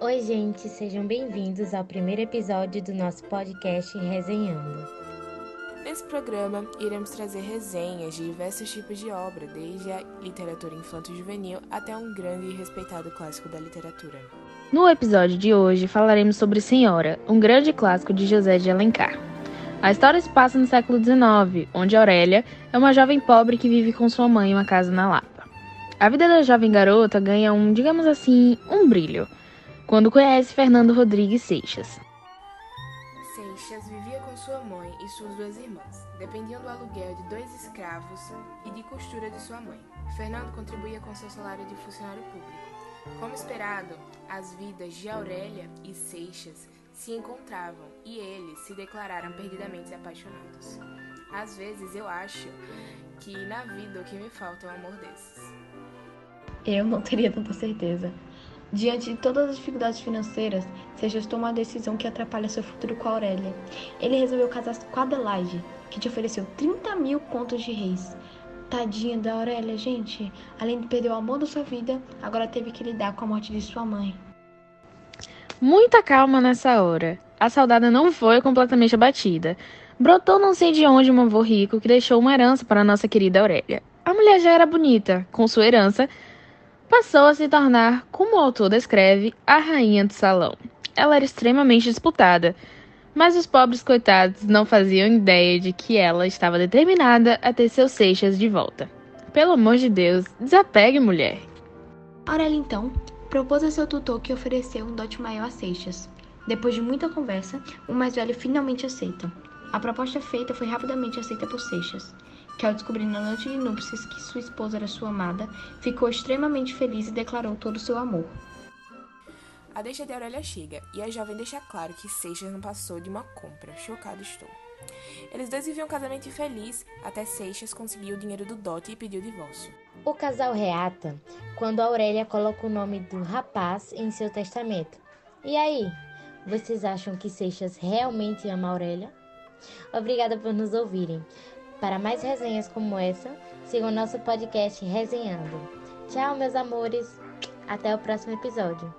Oi, gente, sejam bem-vindos ao primeiro episódio do nosso podcast Resenhando. Nesse programa, iremos trazer resenhas de diversos tipos de obra, desde a literatura infanto-juvenil até um grande e respeitado clássico da literatura. No episódio de hoje, falaremos sobre Senhora, um grande clássico de José de Alencar. A história se passa no século XIX, onde Aurélia é uma jovem pobre que vive com sua mãe em uma casa na Lapa. A vida da jovem garota ganha um, digamos assim, um brilho, quando conhece Fernando Rodrigues Seixas. Seixas vivia com sua mãe e suas duas irmãs, dependiam do aluguel de dois escravos e de costura de sua mãe. Fernando contribuía com seu salário de funcionário público. Como esperado, as vidas de Aurélia e Seixas se encontravam e eles se declararam perdidamente apaixonados. Às vezes eu acho que na vida o que me falta é um amor desses. Eu não teria tanta certeza. Diante de todas as dificuldades financeiras, Seixas toma uma decisão que atrapalha seu futuro com Aurélia. Ele resolveu casar com Adelaide, que te ofereceu 30 mil contos de reis. Tadinha da Aurélia, gente. Além de perder o amor da sua vida, agora teve que lidar com a morte de sua mãe. Muita calma nessa hora. A saudade não foi completamente abatida. Brotou não sei de onde um avô rico que deixou uma herança para nossa querida Aurélia. A mulher já era bonita. Com sua herança, passou a se tornar, como o autor descreve, a rainha do salão. Ela era extremamente disputada, mas os pobres coitados não faziam ideia de que ela estava determinada a ter seus seixas de volta. Pelo amor de Deus, desapegue, mulher. Aurélia, então, propôs a seu tutor que ofereceu um dote maior a Seixas. Depois de muita conversa, o mais velho finalmente aceita. A proposta feita foi rapidamente aceita por Seixas que ao descobrir na noite de núpcias que sua esposa era sua amada, ficou extremamente feliz e declarou todo o seu amor. A deixa de Aurélia chega e a jovem deixa claro que Seixas não passou de uma compra. Chocado estou. Eles dois viviam um casamento infeliz até Seixas conseguir o dinheiro do dote e pedir o divórcio. O casal reata quando Aurélia coloca o nome do rapaz em seu testamento. E aí, vocês acham que Seixas realmente ama Aurélia? Obrigada por nos ouvirem. Para mais resenhas como essa, sigam nosso podcast Resenhando. Tchau, meus amores. Até o próximo episódio.